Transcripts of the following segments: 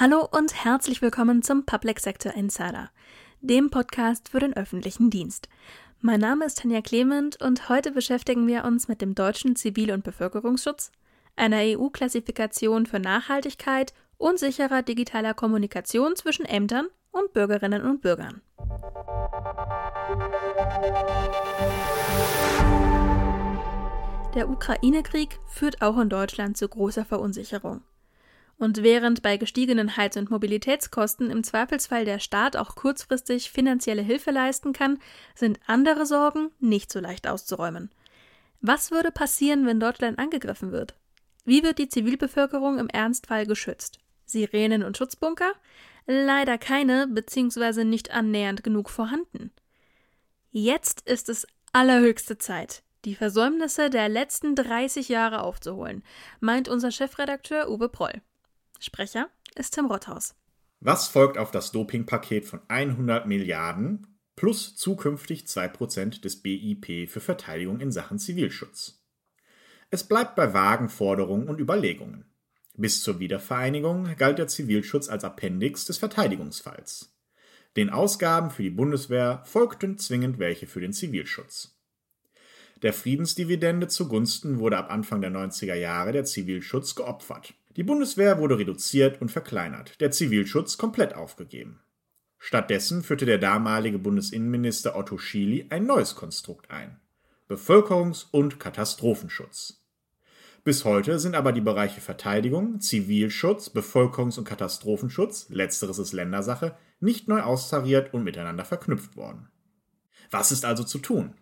Hallo und herzlich willkommen zum Public Sector Insider, dem Podcast für den öffentlichen Dienst. Mein Name ist Tanja Clement und heute beschäftigen wir uns mit dem deutschen Zivil- und Bevölkerungsschutz, einer EU-Klassifikation für Nachhaltigkeit und sicherer digitaler Kommunikation zwischen Ämtern und Bürgerinnen und Bürgern. Der Ukraine-Krieg führt auch in Deutschland zu großer Verunsicherung. Und während bei gestiegenen Heiz- und Mobilitätskosten im Zweifelsfall der Staat auch kurzfristig finanzielle Hilfe leisten kann, sind andere Sorgen nicht so leicht auszuräumen. Was würde passieren, wenn Deutschland angegriffen wird? Wie wird die Zivilbevölkerung im Ernstfall geschützt? Sirenen und Schutzbunker? Leider keine, beziehungsweise nicht annähernd genug vorhanden. Jetzt ist es allerhöchste Zeit, die Versäumnisse der letzten 30 Jahre aufzuholen, meint unser Chefredakteur Uwe Proll. Sprecher ist Tim Rothaus. Was folgt auf das Dopingpaket von 100 Milliarden plus zukünftig 2% des BIP für Verteidigung in Sachen Zivilschutz? Es bleibt bei vagen Forderungen und Überlegungen. Bis zur Wiedervereinigung galt der Zivilschutz als Appendix des Verteidigungsfalls. Den Ausgaben für die Bundeswehr folgten zwingend welche für den Zivilschutz. Der Friedensdividende zugunsten wurde ab Anfang der 90er Jahre der Zivilschutz geopfert. Die Bundeswehr wurde reduziert und verkleinert, der Zivilschutz komplett aufgegeben. Stattdessen führte der damalige Bundesinnenminister Otto Schily ein neues Konstrukt ein: Bevölkerungs- und Katastrophenschutz. Bis heute sind aber die Bereiche Verteidigung, Zivilschutz, Bevölkerungs- und Katastrophenschutz, letzteres ist Ländersache, nicht neu austariert und miteinander verknüpft worden. Was ist also zu tun?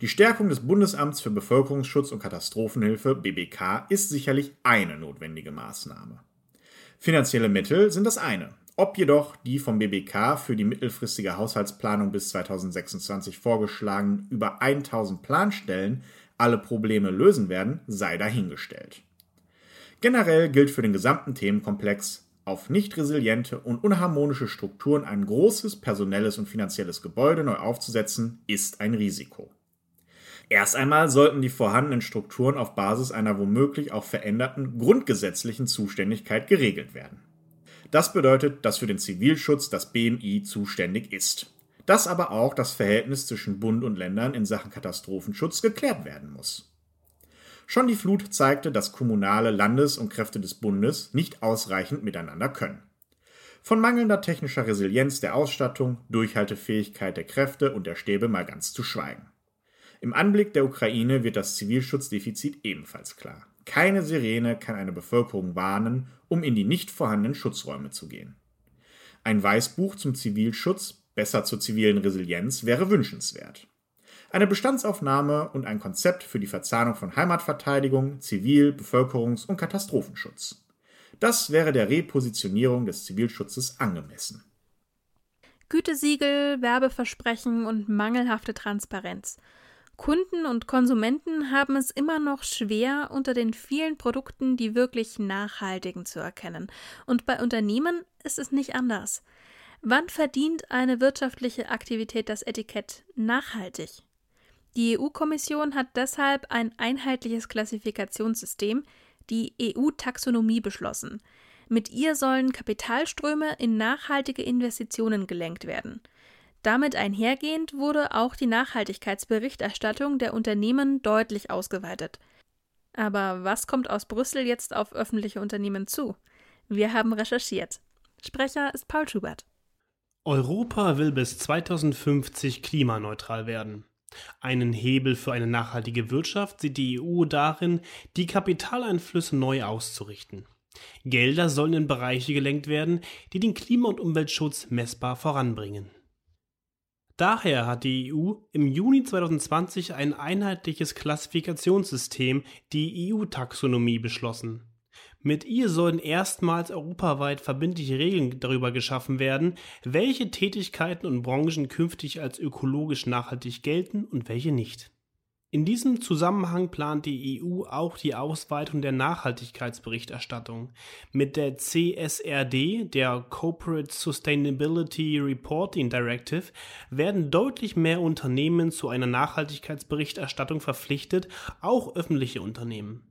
Die Stärkung des Bundesamts für Bevölkerungsschutz und Katastrophenhilfe BBK ist sicherlich eine notwendige Maßnahme. Finanzielle Mittel sind das eine. Ob jedoch die vom BBK für die mittelfristige Haushaltsplanung bis 2026 vorgeschlagenen über 1000 Planstellen alle Probleme lösen werden, sei dahingestellt. Generell gilt für den gesamten Themenkomplex, auf nicht resiliente und unharmonische Strukturen ein großes personelles und finanzielles Gebäude neu aufzusetzen, ist ein Risiko. Erst einmal sollten die vorhandenen Strukturen auf Basis einer womöglich auch veränderten grundgesetzlichen Zuständigkeit geregelt werden. Das bedeutet, dass für den Zivilschutz das BMI zuständig ist. Dass aber auch das Verhältnis zwischen Bund und Ländern in Sachen Katastrophenschutz geklärt werden muss. Schon die Flut zeigte, dass kommunale Landes- und Kräfte des Bundes nicht ausreichend miteinander können. Von mangelnder technischer Resilienz der Ausstattung, Durchhaltefähigkeit der Kräfte und der Stäbe mal ganz zu schweigen. Im Anblick der Ukraine wird das Zivilschutzdefizit ebenfalls klar. Keine Sirene kann eine Bevölkerung warnen, um in die nicht vorhandenen Schutzräume zu gehen. Ein Weißbuch zum Zivilschutz, besser zur zivilen Resilienz, wäre wünschenswert. Eine Bestandsaufnahme und ein Konzept für die Verzahnung von Heimatverteidigung, Zivil-, Bevölkerungs- und Katastrophenschutz. Das wäre der Repositionierung des Zivilschutzes angemessen. Gütesiegel, Werbeversprechen und mangelhafte Transparenz. Kunden und Konsumenten haben es immer noch schwer, unter den vielen Produkten die wirklich nachhaltigen zu erkennen. Und bei Unternehmen ist es nicht anders. Wann verdient eine wirtschaftliche Aktivität das Etikett nachhaltig? Die EU-Kommission hat deshalb ein einheitliches Klassifikationssystem, die EU-Taxonomie, beschlossen. Mit ihr sollen Kapitalströme in nachhaltige Investitionen gelenkt werden. Damit einhergehend wurde auch die Nachhaltigkeitsberichterstattung der Unternehmen deutlich ausgeweitet. Aber was kommt aus Brüssel jetzt auf öffentliche Unternehmen zu? Wir haben recherchiert. Sprecher ist Paul Schubert. Europa will bis 2050 klimaneutral werden. Einen Hebel für eine nachhaltige Wirtschaft sieht die EU darin, die Kapitaleinflüsse neu auszurichten. Gelder sollen in Bereiche gelenkt werden, die den Klima- und Umweltschutz messbar voranbringen. Daher hat die EU im Juni 2020 ein einheitliches Klassifikationssystem, die EU-Taxonomie, beschlossen. Mit ihr sollen erstmals europaweit verbindliche Regeln darüber geschaffen werden, welche Tätigkeiten und Branchen künftig als ökologisch nachhaltig gelten und welche nicht. In diesem Zusammenhang plant die EU auch die Ausweitung der Nachhaltigkeitsberichterstattung. Mit der CSRD, der Corporate Sustainability Reporting Directive, werden deutlich mehr Unternehmen zu einer Nachhaltigkeitsberichterstattung verpflichtet, auch öffentliche Unternehmen.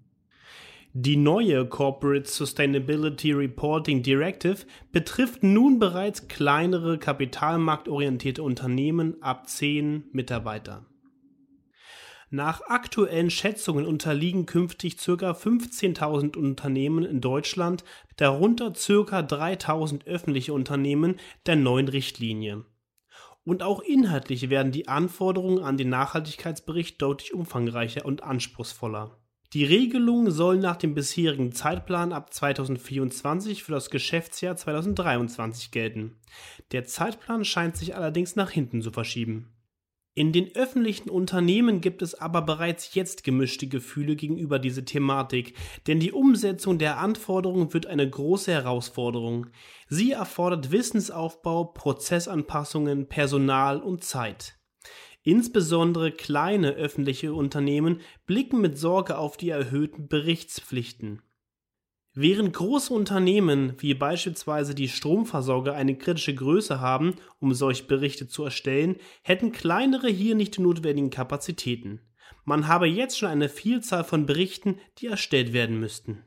Die neue Corporate Sustainability Reporting Directive betrifft nun bereits kleinere kapitalmarktorientierte Unternehmen ab 10 Mitarbeiter. Nach aktuellen Schätzungen unterliegen künftig ca. 15.000 Unternehmen in Deutschland, darunter ca. 3.000 öffentliche Unternehmen, der neuen Richtlinie. Und auch inhaltlich werden die Anforderungen an den Nachhaltigkeitsbericht deutlich umfangreicher und anspruchsvoller. Die Regelung soll nach dem bisherigen Zeitplan ab 2024 für das Geschäftsjahr 2023 gelten. Der Zeitplan scheint sich allerdings nach hinten zu verschieben. In den öffentlichen Unternehmen gibt es aber bereits jetzt gemischte Gefühle gegenüber dieser Thematik, denn die Umsetzung der Anforderungen wird eine große Herausforderung. Sie erfordert Wissensaufbau, Prozessanpassungen, Personal und Zeit. Insbesondere kleine öffentliche Unternehmen blicken mit Sorge auf die erhöhten Berichtspflichten. Während große Unternehmen wie beispielsweise die Stromversorger eine kritische Größe haben, um solche Berichte zu erstellen, hätten kleinere hier nicht die notwendigen Kapazitäten. Man habe jetzt schon eine Vielzahl von Berichten, die erstellt werden müssten.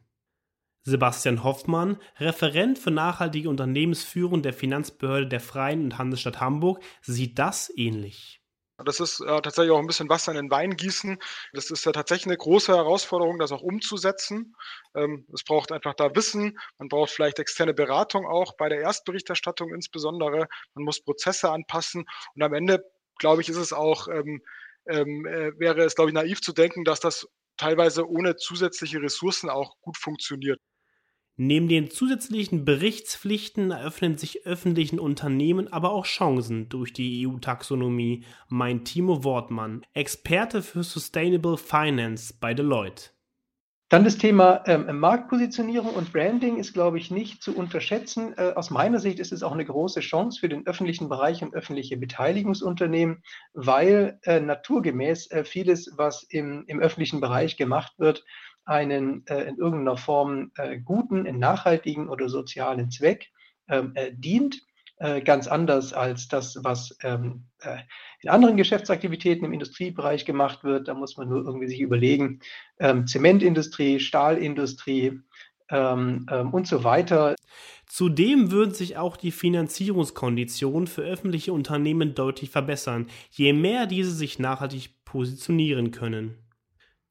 Sebastian Hoffmann, Referent für nachhaltige Unternehmensführung der Finanzbehörde der Freien und Handelsstadt Hamburg, sieht das ähnlich. Das ist äh, tatsächlich auch ein bisschen Wasser in den Wein gießen. Das ist ja tatsächlich eine große Herausforderung, das auch umzusetzen. Ähm, es braucht einfach da Wissen. Man braucht vielleicht externe Beratung auch bei der Erstberichterstattung insbesondere. Man muss Prozesse anpassen. Und am Ende, glaube ich, ist es auch, ähm, ähm, äh, wäre es, glaube ich, naiv zu denken, dass das teilweise ohne zusätzliche Ressourcen auch gut funktioniert. Neben den zusätzlichen Berichtspflichten eröffnen sich öffentlichen Unternehmen aber auch Chancen durch die EU-Taxonomie, meint Timo Wortmann, Experte für Sustainable Finance bei Deloitte. Dann das Thema ähm, Marktpositionierung und Branding ist, glaube ich, nicht zu unterschätzen. Äh, aus meiner Sicht ist es auch eine große Chance für den öffentlichen Bereich und öffentliche Beteiligungsunternehmen, weil äh, naturgemäß äh, vieles, was im, im öffentlichen Bereich gemacht wird, einen äh, in irgendeiner Form äh, guten, nachhaltigen oder sozialen Zweck ähm, äh, dient. Äh, ganz anders als das, was ähm, äh, in anderen Geschäftsaktivitäten im Industriebereich gemacht wird. Da muss man nur irgendwie sich überlegen, ähm, Zementindustrie, Stahlindustrie ähm, ähm, und so weiter. Zudem würden sich auch die Finanzierungskonditionen für öffentliche Unternehmen deutlich verbessern, je mehr diese sich nachhaltig positionieren können.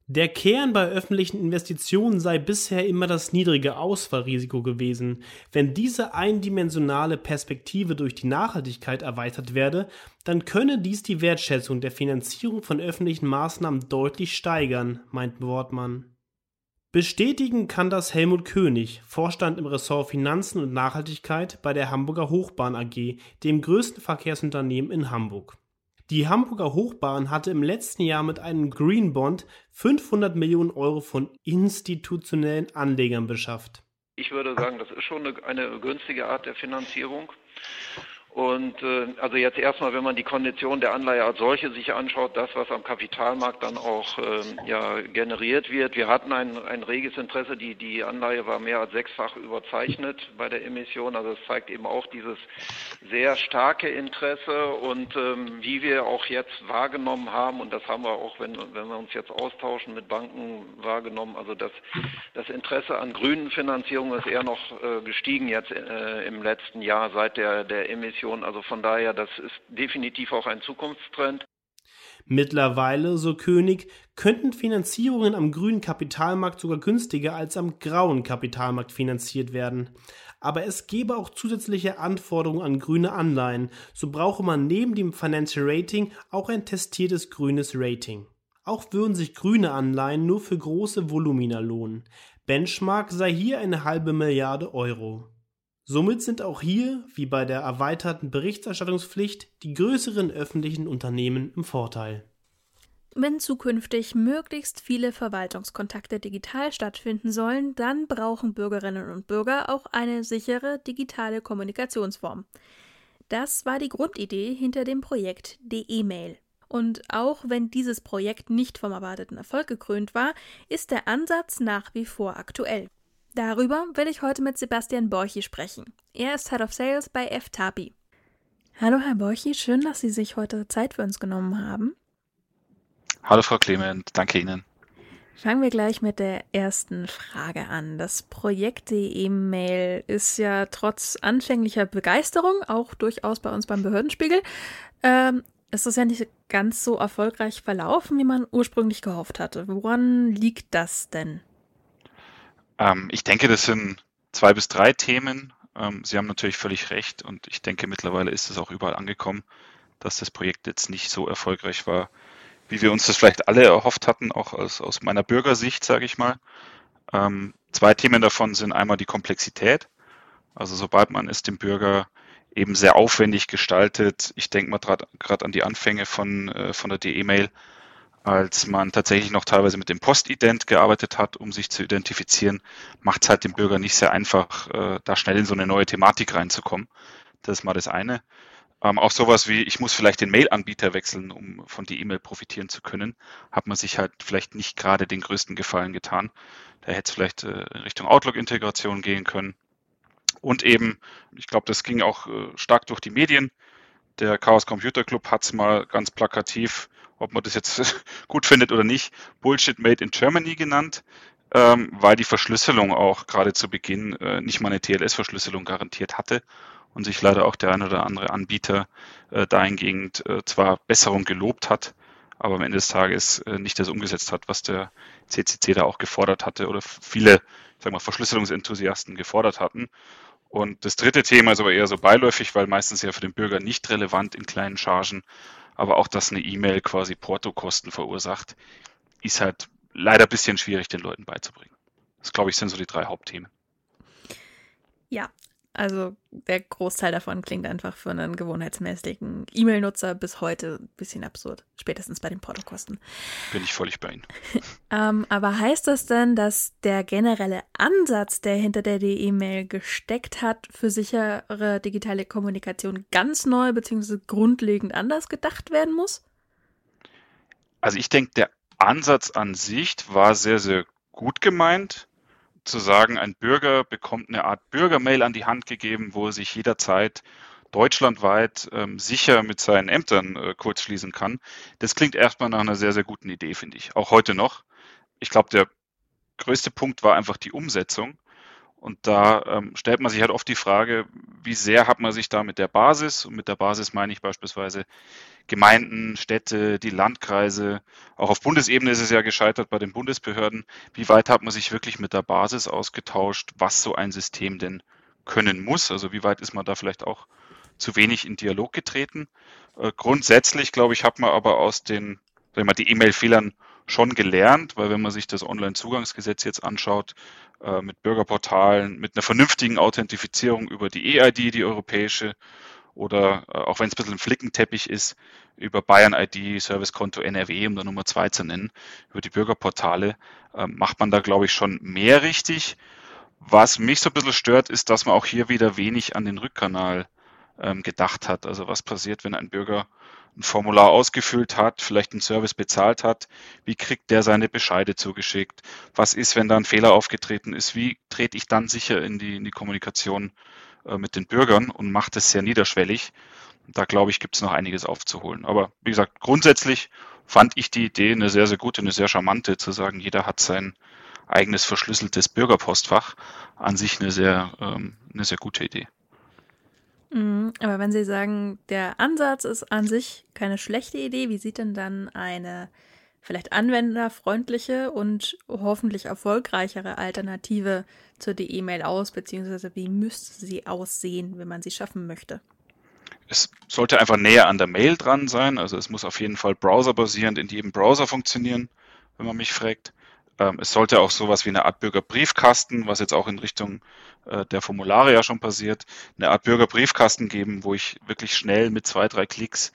Der Kern bei öffentlichen Investitionen sei bisher immer das niedrige Ausfallrisiko gewesen. Wenn diese eindimensionale Perspektive durch die Nachhaltigkeit erweitert werde, dann könne dies die Wertschätzung der Finanzierung von öffentlichen Maßnahmen deutlich steigern, meint Wortmann. Bestätigen kann das Helmut König, Vorstand im Ressort Finanzen und Nachhaltigkeit bei der Hamburger Hochbahn AG, dem größten Verkehrsunternehmen in Hamburg. Die Hamburger Hochbahn hatte im letzten Jahr mit einem Green Bond 500 Millionen Euro von institutionellen Anlegern beschafft. Ich würde sagen, das ist schon eine, eine günstige Art der Finanzierung. Und äh, also jetzt erstmal, wenn man die Kondition der Anleihe als solche sich anschaut, das, was am Kapitalmarkt dann auch äh, ja, generiert wird. Wir hatten ein, ein reges Interesse, die, die Anleihe war mehr als sechsfach überzeichnet bei der Emission. Also es zeigt eben auch dieses sehr starke Interesse und ähm, wie wir auch jetzt wahrgenommen haben, und das haben wir auch, wenn, wenn wir uns jetzt austauschen mit Banken wahrgenommen, also das, das Interesse an grünen Finanzierungen ist eher noch äh, gestiegen jetzt äh, im letzten Jahr seit der, der Emission Investitionen. Also von daher, das ist definitiv auch ein Zukunftstrend. Mittlerweile, so König, könnten Finanzierungen am grünen Kapitalmarkt sogar günstiger als am grauen Kapitalmarkt finanziert werden. Aber es gäbe auch zusätzliche Anforderungen an grüne Anleihen. So brauche man neben dem Financial Rating auch ein testiertes grünes Rating. Auch würden sich grüne Anleihen nur für große Volumina lohnen. Benchmark sei hier eine halbe Milliarde Euro. Somit sind auch hier, wie bei der erweiterten Berichterstattungspflicht, die größeren öffentlichen Unternehmen im Vorteil. Wenn zukünftig möglichst viele Verwaltungskontakte digital stattfinden sollen, dann brauchen Bürgerinnen und Bürger auch eine sichere digitale Kommunikationsform. Das war die Grundidee hinter dem Projekt D-E-Mail. Und auch wenn dieses Projekt nicht vom erwarteten Erfolg gekrönt war, ist der Ansatz nach wie vor aktuell. Darüber will ich heute mit Sebastian Borchi sprechen. Er ist Head of Sales bei FTAPI. Hallo Herr Borchi, schön, dass Sie sich heute Zeit für uns genommen haben. Hallo Frau Clement, danke Ihnen. Fangen wir gleich mit der ersten Frage an. Das Projekt E-Mail ist ja trotz anfänglicher Begeisterung auch durchaus bei uns beim Behördenspiegel. Ähm, ist das ja nicht ganz so erfolgreich verlaufen, wie man ursprünglich gehofft hatte. Woran liegt das denn? Ähm, ich denke, das sind zwei bis drei Themen. Ähm, Sie haben natürlich völlig recht und ich denke, mittlerweile ist es auch überall angekommen, dass das Projekt jetzt nicht so erfolgreich war, wie wir uns das vielleicht alle erhofft hatten, auch aus, aus meiner Bürgersicht, sage ich mal. Ähm, zwei Themen davon sind einmal die Komplexität. Also sobald man es dem Bürger eben sehr aufwendig gestaltet, ich denke mal gerade an die Anfänge von, äh, von der DE-Mail, als man tatsächlich noch teilweise mit dem Postident gearbeitet hat, um sich zu identifizieren, macht es halt dem Bürger nicht sehr einfach, äh, da schnell in so eine neue Thematik reinzukommen. Das ist mal das eine. Ähm, auch sowas wie, ich muss vielleicht den Mail-Anbieter wechseln, um von die E-Mail profitieren zu können, hat man sich halt vielleicht nicht gerade den größten Gefallen getan. Da hätte es vielleicht äh, Richtung Outlook-Integration gehen können. Und eben, ich glaube, das ging auch äh, stark durch die Medien. Der Chaos Computer Club hat es mal ganz plakativ, ob man das jetzt gut findet oder nicht, Bullshit Made in Germany genannt, ähm, weil die Verschlüsselung auch gerade zu Beginn äh, nicht mal eine TLS-Verschlüsselung garantiert hatte und sich leider auch der ein oder andere Anbieter äh, dahingehend äh, zwar Besserung gelobt hat, aber am Ende des Tages äh, nicht das umgesetzt hat, was der CCC da auch gefordert hatte oder viele, sagen wir, Verschlüsselungsenthusiasten gefordert hatten. Und das dritte Thema ist aber eher so beiläufig, weil meistens ja für den Bürger nicht relevant in kleinen Chargen, aber auch, dass eine E-Mail quasi Portokosten verursacht, ist halt leider ein bisschen schwierig den Leuten beizubringen. Das, glaube ich, sind so die drei Hauptthemen. Ja, also der Großteil davon klingt einfach für einen gewohnheitsmäßigen E-Mail-Nutzer bis heute ein bisschen absurd, spätestens bei den Portokosten. Bin ich völlig bei Ihnen. ähm, aber heißt das denn, dass der generelle Ansatz, der hinter der E-Mail gesteckt hat, für sichere digitale Kommunikation ganz neu bzw. grundlegend anders gedacht werden muss? Also ich denke, der Ansatz an sich war sehr, sehr gut gemeint zu sagen, ein Bürger bekommt eine Art Bürgermail an die Hand gegeben, wo er sich jederzeit deutschlandweit ähm, sicher mit seinen Ämtern äh, kurzschließen kann. Das klingt erstmal nach einer sehr, sehr guten Idee, finde ich. Auch heute noch. Ich glaube, der größte Punkt war einfach die Umsetzung. Und da ähm, stellt man sich halt oft die Frage, wie sehr hat man sich da mit der Basis, und mit der Basis meine ich beispielsweise Gemeinden, Städte, die Landkreise, auch auf Bundesebene ist es ja gescheitert bei den Bundesbehörden, wie weit hat man sich wirklich mit der Basis ausgetauscht, was so ein System denn können muss, also wie weit ist man da vielleicht auch zu wenig in Dialog getreten. Äh, grundsätzlich, glaube ich, hat man aber aus den, wenn man die E-Mail-Fehlern schon gelernt, weil wenn man sich das Online-Zugangsgesetz jetzt anschaut, äh, mit Bürgerportalen, mit einer vernünftigen Authentifizierung über die EID, die europäische, oder äh, auch wenn es ein bisschen ein Flickenteppich ist, über Bayern ID, Servicekonto NRW, um da Nummer zwei zu nennen, über die Bürgerportale, äh, macht man da, glaube ich, schon mehr richtig. Was mich so ein bisschen stört, ist, dass man auch hier wieder wenig an den Rückkanal ähm, gedacht hat. Also was passiert, wenn ein Bürger ein Formular ausgefüllt hat, vielleicht einen Service bezahlt hat, wie kriegt der seine Bescheide zugeschickt? Was ist, wenn da ein Fehler aufgetreten ist? Wie trete ich dann sicher in die, in die Kommunikation äh, mit den Bürgern und mache das sehr niederschwellig? Da glaube ich, gibt es noch einiges aufzuholen. Aber wie gesagt, grundsätzlich fand ich die Idee eine sehr, sehr gute, eine sehr charmante, zu sagen, jeder hat sein eigenes verschlüsseltes Bürgerpostfach. An sich eine sehr, ähm, eine sehr gute Idee. Mhm, aber wenn Sie sagen, der Ansatz ist an sich keine schlechte Idee, wie sieht denn dann eine vielleicht anwenderfreundliche und hoffentlich erfolgreichere Alternative zur E-Mail aus, beziehungsweise wie müsste sie aussehen, wenn man sie schaffen möchte? Es sollte einfach näher an der Mail dran sein, also es muss auf jeden Fall browserbasierend in jedem Browser funktionieren, wenn man mich fragt. Ähm, es sollte auch sowas wie eine Art Bürgerbriefkasten, was jetzt auch in Richtung äh, der Formulare ja schon passiert, eine Art Bürgerbriefkasten geben, wo ich wirklich schnell mit zwei, drei Klicks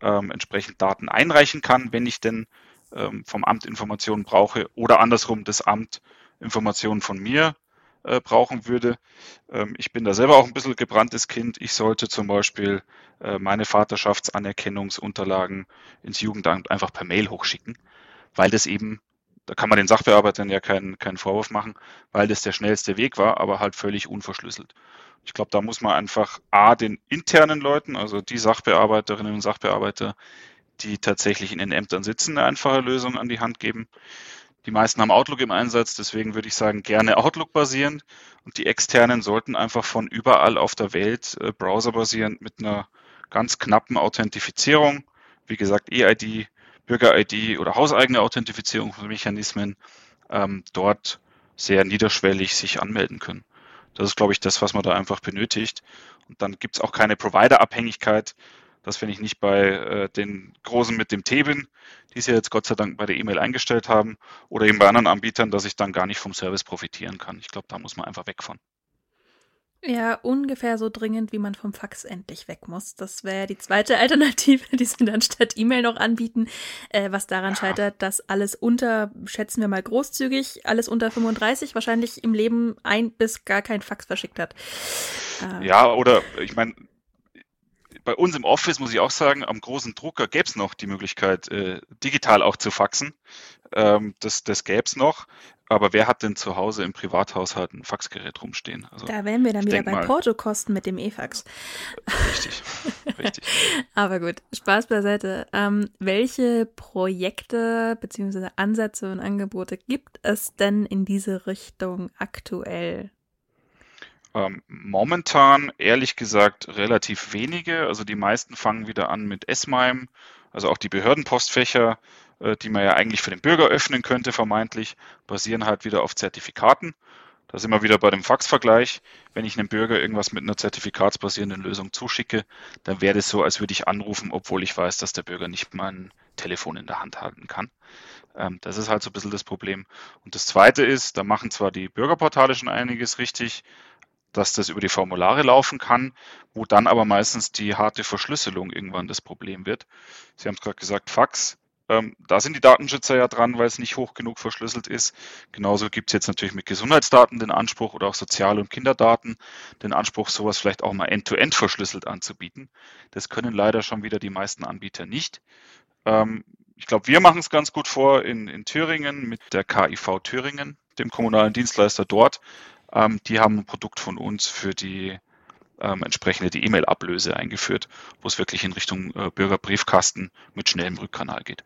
ähm, entsprechend Daten einreichen kann, wenn ich denn ähm, vom Amt Informationen brauche oder andersrum das Amt Informationen von mir äh, brauchen würde. Ähm, ich bin da selber auch ein bisschen gebranntes Kind. Ich sollte zum Beispiel äh, meine Vaterschaftsanerkennungsunterlagen ins Jugendamt einfach per Mail hochschicken, weil das eben da kann man den Sachbearbeitern ja keinen, keinen Vorwurf machen, weil das der schnellste Weg war, aber halt völlig unverschlüsselt. Ich glaube, da muss man einfach A, den internen Leuten, also die Sachbearbeiterinnen und Sachbearbeiter, die tatsächlich in den Ämtern sitzen, eine einfache Lösung an die Hand geben. Die meisten haben Outlook im Einsatz, deswegen würde ich sagen, gerne Outlook basierend. Und die externen sollten einfach von überall auf der Welt äh, Browser basierend mit einer ganz knappen Authentifizierung, wie gesagt, EID, Bürger-ID oder hauseigene Authentifizierungsmechanismen ähm, dort sehr niederschwellig sich anmelden können. Das ist, glaube ich, das, was man da einfach benötigt. Und dann gibt es auch keine Provider-Abhängigkeit, dass wenn ich nicht bei äh, den Großen mit dem T bin, die sie jetzt Gott sei Dank bei der E-Mail eingestellt haben, oder eben bei anderen Anbietern, dass ich dann gar nicht vom Service profitieren kann. Ich glaube, da muss man einfach weg von. Ja, ungefähr so dringend, wie man vom Fax endlich weg muss. Das wäre die zweite Alternative, die sie dann statt E-Mail noch anbieten, äh, was daran ja. scheitert, dass alles unter, schätzen wir mal großzügig, alles unter 35 wahrscheinlich im Leben ein bis gar kein Fax verschickt hat. Äh, ja, oder ich meine, bei uns im Office muss ich auch sagen, am großen Drucker gäbe es noch die Möglichkeit, äh, digital auch zu faxen. Ähm, das das gäbe es noch. Aber wer hat denn zu Hause im Privathaushalt ein Faxgerät rumstehen? Also, da wären wir dann wieder bei Portokosten mit dem E-Fax. Richtig, richtig. Aber gut, Spaß beiseite. Ähm, welche Projekte bzw. Ansätze und Angebote gibt es denn in diese Richtung aktuell? Ähm, momentan, ehrlich gesagt, relativ wenige. Also die meisten fangen wieder an mit S-MIME, also auch die Behördenpostfächer äh, die man ja eigentlich für den Bürger öffnen könnte, vermeintlich, basieren halt wieder auf Zertifikaten. Da sind wir wieder bei dem Faxvergleich. Wenn ich einem Bürger irgendwas mit einer zertifikatsbasierenden Lösung zuschicke, dann wäre es so, als würde ich anrufen, obwohl ich weiß, dass der Bürger nicht mein Telefon in der Hand halten kann. Ähm, das ist halt so ein bisschen das Problem. Und das Zweite ist, da machen zwar die Bürgerportale schon einiges richtig, dass das über die Formulare laufen kann, wo dann aber meistens die harte Verschlüsselung irgendwann das Problem wird. Sie haben es gerade gesagt, Fax ähm, da sind die Datenschützer ja dran, weil es nicht hoch genug verschlüsselt ist. Genauso gibt es jetzt natürlich mit Gesundheitsdaten den Anspruch oder auch Sozial- und Kinderdaten den Anspruch, sowas vielleicht auch mal end-to-end -end verschlüsselt anzubieten. Das können leider schon wieder die meisten Anbieter nicht. Ähm, ich glaube, wir machen es ganz gut vor in, in Thüringen mit der KIV Thüringen, dem kommunalen Dienstleister dort. Ähm, die haben ein Produkt von uns für die ähm, entsprechende die E-Mail-Ablöse eingeführt, wo es wirklich in Richtung äh, Bürgerbriefkasten mit schnellem Rückkanal geht.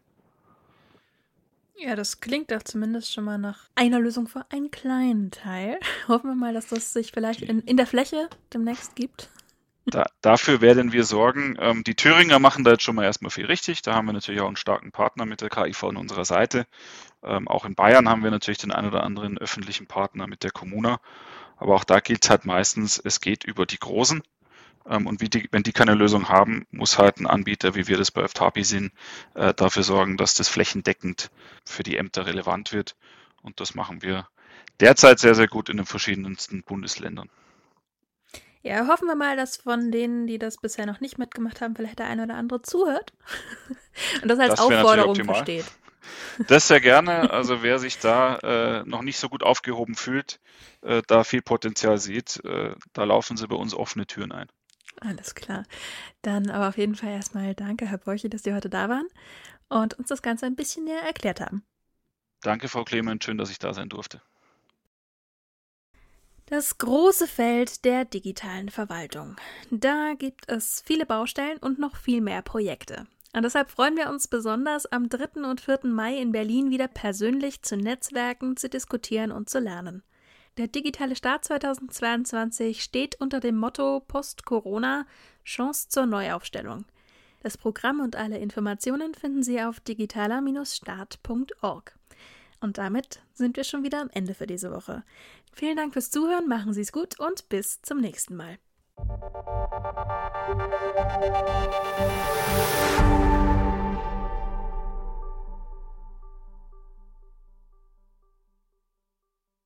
Ja, das klingt doch zumindest schon mal nach einer Lösung für einen kleinen Teil. Hoffen wir mal, dass das sich vielleicht in, in der Fläche demnächst gibt. Da, dafür werden wir sorgen. Ähm, die Thüringer machen da jetzt schon mal erstmal viel richtig. Da haben wir natürlich auch einen starken Partner mit der KIV an unserer Seite. Ähm, auch in Bayern haben wir natürlich den einen oder anderen öffentlichen Partner mit der Kommuna. Aber auch da gilt es halt meistens, es geht über die Großen. Ähm, und die, wenn die keine Lösung haben, muss halt ein Anbieter, wie wir das bei FTAPI sind, äh, dafür sorgen, dass das flächendeckend für die Ämter relevant wird. Und das machen wir derzeit sehr, sehr gut in den verschiedensten Bundesländern. Ja, hoffen wir mal, dass von denen, die das bisher noch nicht mitgemacht haben, vielleicht der eine oder andere zuhört und das als das Aufforderung versteht. Das sehr gerne. Also wer sich da äh, noch nicht so gut aufgehoben fühlt, äh, da viel Potenzial sieht, äh, da laufen sie bei uns offene Türen ein. Alles klar. Dann aber auf jeden Fall erstmal danke, Herr Borchi, dass Sie heute da waren und uns das Ganze ein bisschen näher erklärt haben. Danke, Frau Clement. Schön, dass ich da sein durfte. Das große Feld der digitalen Verwaltung. Da gibt es viele Baustellen und noch viel mehr Projekte. Und deshalb freuen wir uns besonders, am 3. und 4. Mai in Berlin wieder persönlich zu Netzwerken, zu diskutieren und zu lernen. Der digitale Start 2022 steht unter dem Motto Post-Corona Chance zur Neuaufstellung. Das Programm und alle Informationen finden Sie auf digitaler-start.org. Und damit sind wir schon wieder am Ende für diese Woche. Vielen Dank fürs Zuhören, machen Sie es gut und bis zum nächsten Mal.